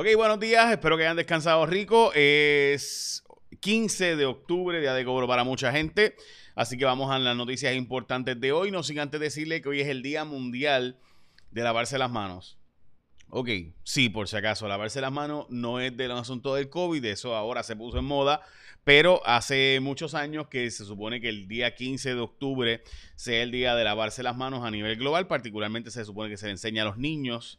Ok, buenos días, espero que hayan descansado rico. Es 15 de octubre, día de cobro para mucha gente. Así que vamos a las noticias importantes de hoy. No sin antes decirle que hoy es el Día Mundial de Lavarse las Manos. Ok, sí, por si acaso, lavarse las manos no es del asunto del COVID, eso ahora se puso en moda, pero hace muchos años que se supone que el día 15 de octubre sea el día de lavarse las manos a nivel global, particularmente se supone que se le enseña a los niños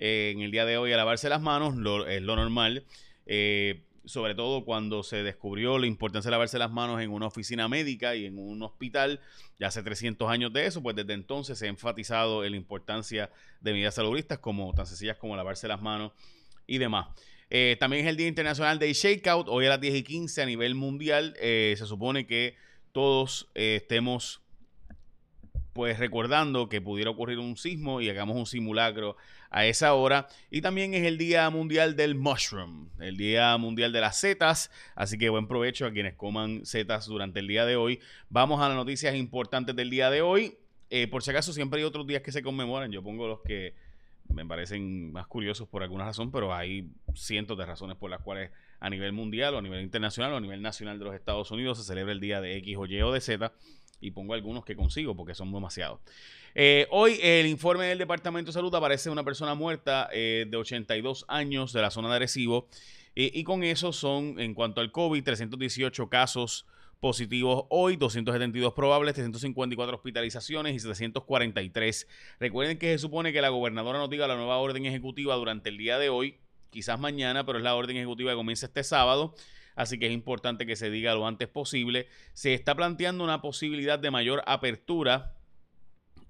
eh, en el día de hoy a lavarse las manos, es lo normal. Eh, sobre todo cuando se descubrió la importancia de lavarse las manos en una oficina médica y en un hospital, ya hace 300 años de eso, pues desde entonces se ha enfatizado en la importancia de medidas saludistas como tan sencillas como lavarse las manos y demás. Eh, también es el Día Internacional de Shakeout, hoy a las 10 y 15 a nivel mundial, se supone que todos estemos pues recordando que pudiera ocurrir un sismo y hagamos un simulacro a esa hora. Y también es el Día Mundial del Mushroom, el Día Mundial de las Setas. Así que buen provecho a quienes coman setas durante el día de hoy. Vamos a las noticias importantes del día de hoy. Eh, por si acaso, siempre hay otros días que se conmemoran. Yo pongo los que me parecen más curiosos por alguna razón, pero hay cientos de razones por las cuales a nivel mundial o a nivel internacional o a nivel nacional de los Estados Unidos se celebra el día de X o Y o de Z y pongo algunos que consigo porque son demasiados. Eh, hoy el informe del Departamento de Salud aparece una persona muerta eh, de 82 años de la zona de Arecibo y con eso son, en cuanto al COVID, 318 casos positivos hoy, 272 probables, 354 hospitalizaciones y 743. Recuerden que se supone que la gobernadora nos diga la nueva orden ejecutiva durante el día de hoy, quizás mañana, pero es la orden ejecutiva que comienza este sábado así que es importante que se diga lo antes posible. Se está planteando una posibilidad de mayor apertura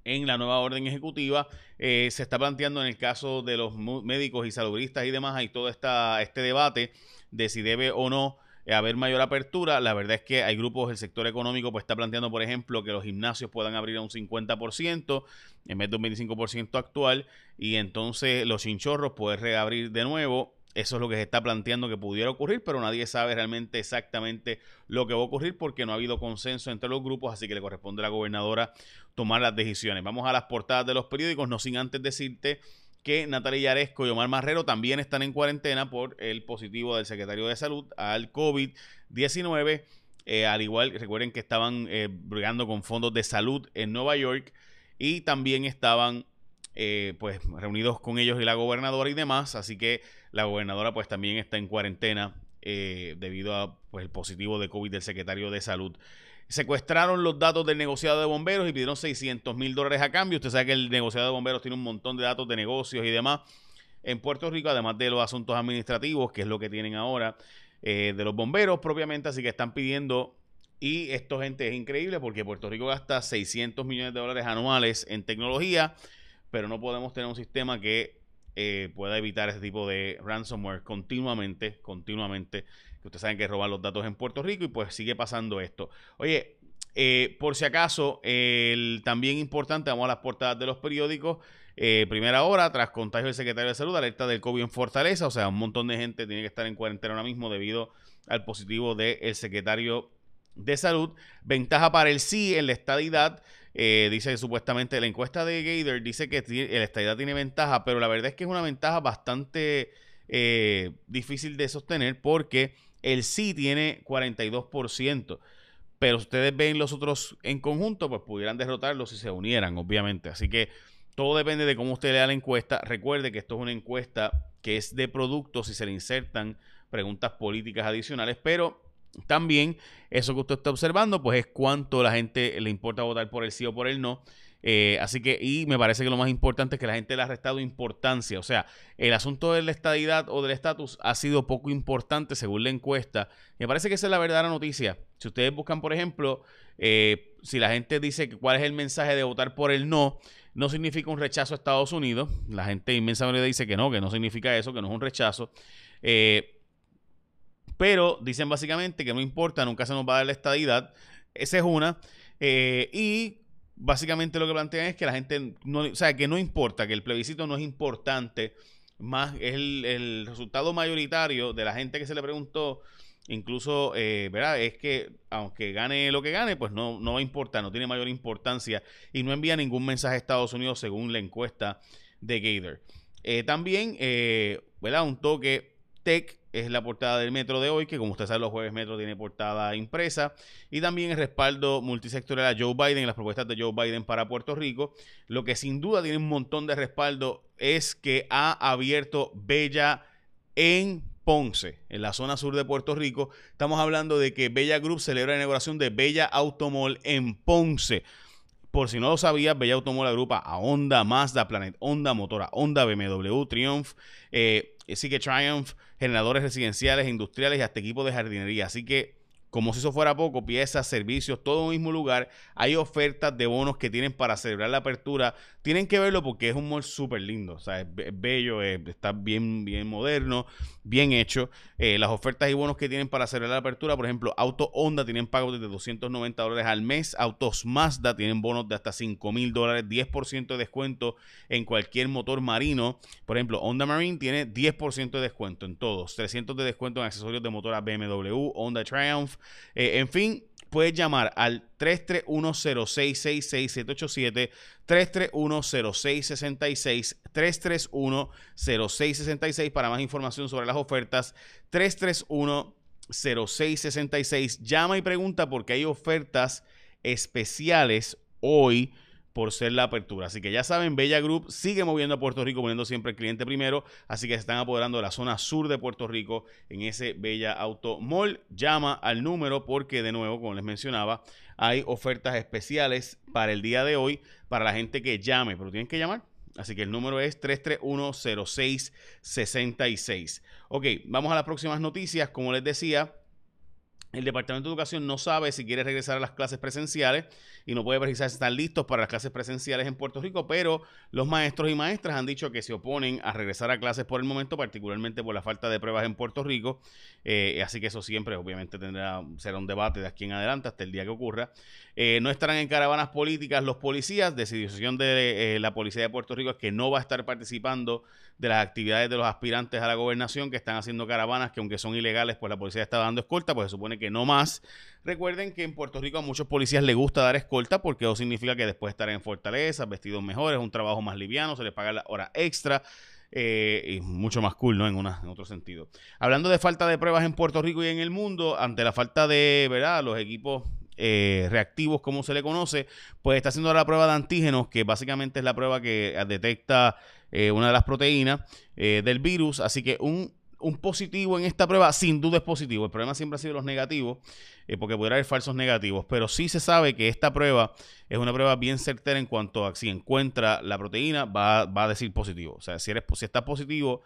en la nueva orden ejecutiva. Eh, se está planteando en el caso de los médicos y saludistas y demás, hay todo este debate de si debe o no haber mayor apertura. La verdad es que hay grupos del sector económico pues está planteando, por ejemplo, que los gimnasios puedan abrir a un 50% en vez de un 25% actual y entonces los chinchorros pueden reabrir de nuevo eso es lo que se está planteando que pudiera ocurrir, pero nadie sabe realmente exactamente lo que va a ocurrir porque no ha habido consenso entre los grupos, así que le corresponde a la gobernadora tomar las decisiones. Vamos a las portadas de los periódicos, no sin antes decirte que Natalia Yaresco y Omar Marrero también están en cuarentena por el positivo del secretario de Salud al COVID-19. Eh, al igual, recuerden que estaban eh, brigando con fondos de salud en Nueva York y también estaban eh, pues reunidos con ellos y la gobernadora y demás, así que la gobernadora pues también está en cuarentena eh, debido a pues, el positivo de COVID del secretario de salud. Secuestraron los datos del negociado de bomberos y pidieron 600 mil dólares a cambio. Usted sabe que el negociado de bomberos tiene un montón de datos de negocios y demás en Puerto Rico, además de los asuntos administrativos, que es lo que tienen ahora, eh, de los bomberos propiamente, así que están pidiendo y esto, gente, es increíble porque Puerto Rico gasta 600 millones de dólares anuales en tecnología pero no podemos tener un sistema que eh, pueda evitar ese tipo de ransomware continuamente, continuamente. Ustedes saben que roban los datos en Puerto Rico y pues sigue pasando esto. Oye, eh, por si acaso, el, también importante, vamos a las portadas de los periódicos. Eh, primera hora, tras contagio del secretario de Salud, alerta del COVID en Fortaleza. O sea, un montón de gente tiene que estar en cuarentena ahora mismo debido al positivo del secretario de Salud. Ventaja para el sí en la estadidad. Eh, dice que supuestamente la encuesta de Gator dice que la estadidad tiene ventaja, pero la verdad es que es una ventaja bastante eh, difícil de sostener porque el sí tiene 42%. Pero ustedes ven los otros en conjunto, pues pudieran derrotarlos si se unieran, obviamente. Así que todo depende de cómo usted lea la encuesta. Recuerde que esto es una encuesta que es de productos y se le insertan preguntas políticas adicionales, pero también, eso que usted está observando, pues es cuánto la gente le importa votar por el sí o por el no. Eh, así que, y me parece que lo más importante es que la gente le ha restado importancia. O sea, el asunto de la estadidad o del estatus ha sido poco importante según la encuesta. Me parece que esa es la verdadera noticia. Si ustedes buscan, por ejemplo, eh, si la gente dice cuál es el mensaje de votar por el no, no significa un rechazo a Estados Unidos. La gente inmensamente dice que no, que no significa eso, que no es un rechazo. Eh, pero dicen básicamente que no importa, nunca se nos va a dar la estadidad. Esa es una. Eh, y básicamente lo que plantean es que la gente, no, o sea, que no importa, que el plebiscito no es importante, más el, resultado mayoritario de la gente que se le preguntó, incluso, eh, ¿verdad? Es que aunque gane lo que gane, pues no, no va a importar, no tiene mayor importancia y no envía ningún mensaje a Estados Unidos según la encuesta de Gator. Eh, también ¿verdad? Un toque tech es la portada del metro de hoy, que como usted sabe, los jueves metro tiene portada impresa. Y también el respaldo multisectorial a Joe Biden, las propuestas de Joe Biden para Puerto Rico. Lo que sin duda tiene un montón de respaldo es que ha abierto Bella en Ponce, en la zona sur de Puerto Rico. Estamos hablando de que Bella Group celebra la inauguración de Bella Automall en Ponce. Por si no lo sabías, Bella Automall agrupa a Honda, Mazda, Planet Honda, Motora Honda, BMW, Triumph, eh, sí que Triumph, generadores residenciales, industriales y hasta equipos de jardinería. Así que como si eso fuera poco, piezas, servicios, todo en un mismo lugar. Hay ofertas de bonos que tienen para celebrar la apertura. Tienen que verlo porque es un mall súper lindo. O sea, es, bello, está bien, bien moderno, bien hecho. Eh, las ofertas y bonos que tienen para celebrar la apertura, por ejemplo, Auto Honda tienen pagos de 290 dólares al mes. Autos Mazda tienen bonos de hasta 5 mil dólares, 10% de descuento en cualquier motor marino. Por ejemplo, Honda Marine tiene 10% de descuento en todos. 300 de descuento en accesorios de motor BMW, Honda Triumph. Eh, en fin, puedes llamar al 331-0666-787, 331-0666, 331-0666 para más información sobre las ofertas, 331-0666. Llama y pregunta porque hay ofertas especiales hoy por ser la apertura. Así que ya saben, Bella Group sigue moviendo a Puerto Rico, poniendo siempre el cliente primero. Así que se están apoderando de la zona sur de Puerto Rico en ese Bella Auto Mall. Llama al número porque, de nuevo, como les mencionaba, hay ofertas especiales para el día de hoy para la gente que llame, pero tienen que llamar. Así que el número es 331-0666. Ok, vamos a las próximas noticias. Como les decía, el Departamento de Educación no sabe si quiere regresar a las clases presenciales y no puede precisar si están listos para las clases presenciales en Puerto Rico, pero los maestros y maestras han dicho que se oponen a regresar a clases por el momento, particularmente por la falta de pruebas en Puerto Rico. Eh, así que eso siempre, obviamente, tendrá será un debate de aquí en adelante hasta el día que ocurra. Eh, no estarán en caravanas políticas los policías. Decisión de eh, la Policía de Puerto Rico es que no va a estar participando de las actividades de los aspirantes a la gobernación que están haciendo caravanas, que aunque son ilegales, pues la policía está dando escolta, pues se supone que no más. Recuerden que en Puerto Rico a muchos policías les gusta dar escolta porque eso significa que después estarán en fortaleza, vestidos mejores, un trabajo más liviano, se les paga la hora extra. Eh, y mucho más cool, ¿no? En, una, en otro sentido. Hablando de falta de pruebas en Puerto Rico y en el mundo, ante la falta de, ¿verdad? Los equipos eh, reactivos, como se le conoce, pues está haciendo la prueba de antígenos, que básicamente es la prueba que detecta eh, una de las proteínas del virus. Así que un, positivo en esta prueba sin duda es positivo. El problema siempre ha sido los negativos, eh, porque pudiera haber falsos negativos. Pero sí se sabe que esta prueba es una prueba bien certera en cuanto a si encuentra la proteína, va, a decir positivo. O sea, si, eres, si está positivo,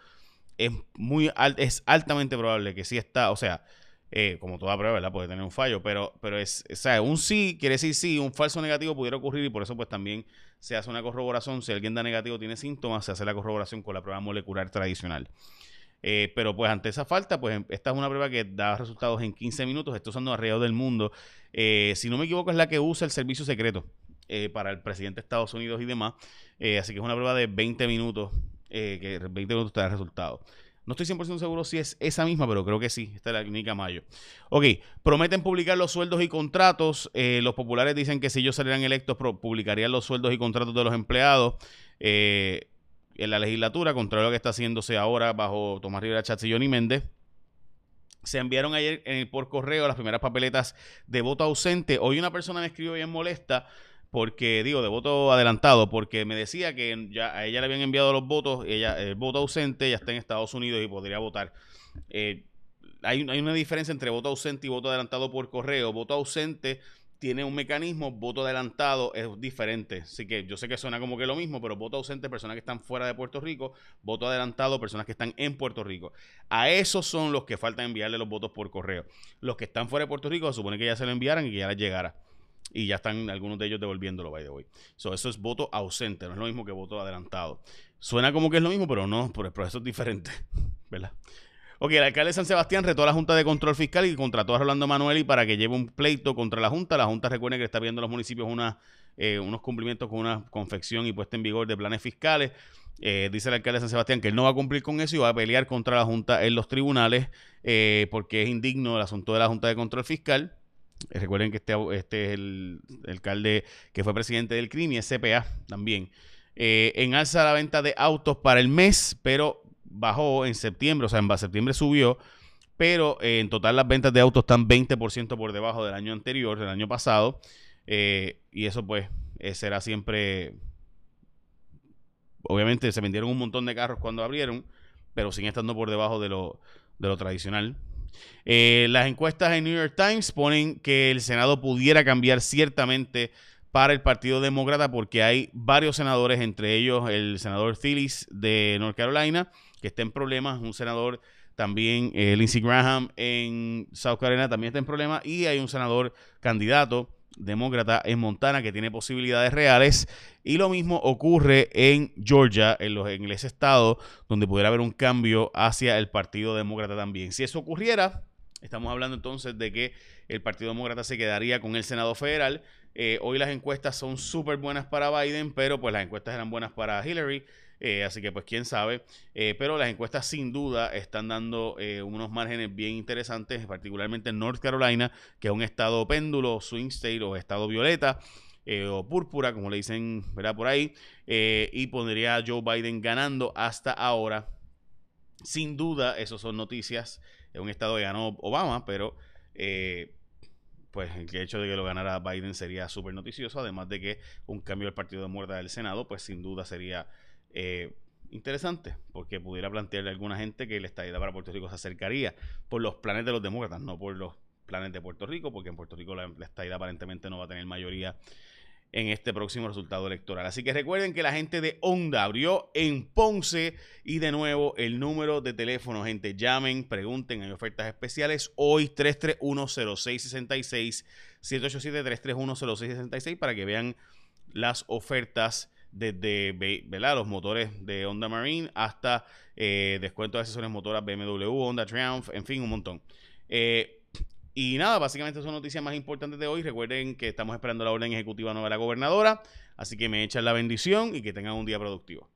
es, muy es altamente probable que sí está, o sea, eh, como toda prueba, ¿verdad? Puede tener un fallo, pero, pero es, o sea, un sí quiere decir sí, un falso negativo pudiera ocurrir y por eso pues también se hace una corroboración. Si alguien da negativo tiene síntomas, se hace la corroboración con la prueba molecular tradicional. Eh, pero pues ante esa falta, pues esta es una prueba que da resultados en 15 minutos, esto usando alrededor del mundo. Eh, si no me equivoco, es la que usa el servicio secreto para el presidente de Estados Unidos y demás. así que es una prueba de 20 minutos, que 20 minutos te da resultado. No estoy 100% seguro si es esa misma, pero creo que sí. Esta es la clínica Mayo. Ok, prometen publicar los sueldos y contratos. Eh, los populares dicen que si ellos salieran electos, publicarían los sueldos y contratos de los empleados eh, en la legislatura, contrario a lo que está haciéndose ahora bajo Tomás Rivera Chatz y Johnny Méndez. Se enviaron ayer por correo las primeras papeletas de voto ausente. Hoy una persona me escribió bien molesta porque digo de voto adelantado, porque me decía que ya a ella le habían enviado los votos, ella el voto ausente ya está en Estados Unidos y podría votar. Eh, hay, una diferencia entre voto ausente y voto adelantado por correo. Voto ausente tiene un mecanismo, voto adelantado es diferente. Así que yo sé que suena como que lo mismo, pero voto ausente, personas que están fuera de Puerto Rico, voto adelantado, personas que están en Puerto Rico. A esos son los que faltan enviarle los votos por correo. Los que están fuera de Puerto Rico, se supone que ya se lo enviaran y que ya les llegara y ya están algunos de ellos devolviéndolo, by the way. So, eso es voto ausente, no es lo mismo que voto adelantado. Suena como que es lo mismo, pero no, por el proceso es diferente, ¿verdad? Ok, el alcalde de San Sebastián retó a la Junta de Control Fiscal y contrató a Rolando Manueli para que lleve un pleito contra la Junta. La Junta recuerda que está viendo a los municipios eh, unos cumplimientos con una confección y puesta en vigor de planes fiscales. Eh, dice el alcalde de San Sebastián que él no va a cumplir con eso y va a pelear contra la Junta en los tribunales eh, porque es indigno el asunto de la Junta de Control Fiscal. Recuerden que este, este es el, alcalde que fue presidente del CRIM y es CPA también. En alza la venta de autos para el mes, pero bajó en septiembre, o sea, en septiembre subió, pero eh, en total las ventas de autos están 20% por debajo del año anterior, del año pasado, eh, y eso pues será siempre, obviamente se vendieron un montón de carros cuando abrieron, pero siguen estando por debajo de lo, de lo tradicional. Eh, las encuestas en New York Times ponen que el Senado pudiera cambiar ciertamente para el Partido Demócrata porque hay varios senadores, entre ellos el senador Phillips de North Carolina, que está en problemas, un senador también, eh, Lindsey Graham en South Carolina también está en problemas y hay un senador candidato demócrata en Montana que tiene posibilidades reales. Y lo mismo ocurre en Georgia, en, los, en ese estado, donde pudiera haber un cambio hacia el Partido Demócrata también. Si eso ocurriera, estamos hablando entonces de que el Partido Demócrata se quedaría con el Senado Federal. Eh, hoy las encuestas son súper buenas para Biden, pero pues las encuestas eran buenas para Hillary. Eh, así que pues quién sabe. Eh, pero las encuestas sin duda están dando eh, unos márgenes bien interesantes, particularmente en North Carolina, que es un estado péndulo, swing state o estado violeta. o púrpura, como le dicen ¿verdad? por ahí, y pondría a Joe Biden ganando hasta ahora. Sin duda, eso son noticias. Es un estado que ganó Obama, pero pues el hecho de que lo ganara Biden sería súper noticioso, además de que un cambio del partido de muerte del Senado, pues sin duda sería eh, interesante, porque pudiera plantearle a alguna gente que la estadía para Puerto Rico se acercaría por los planes de los demócratas, no por los planes de Puerto Rico, porque en Puerto Rico la, la aparentemente no va a tener mayoría en este próximo resultado electoral. Así que recuerden que la gente de Onda abrió en Ponce y de nuevo el número de teléfono, gente, llamen, pregunten, hay ofertas especiales hoy 3310666 787 3310666 para que vean las ofertas desde los motores de Honda Marine hasta eh, descuento de accesorios motoras BMW, Honda Triumph, en fin, un montón. Eh, y nada, básicamente son noticias más importantes de hoy. Recuerden que estamos esperando la orden ejecutiva nueva de la gobernadora, así que me echan la bendición y que tengan un día productivo.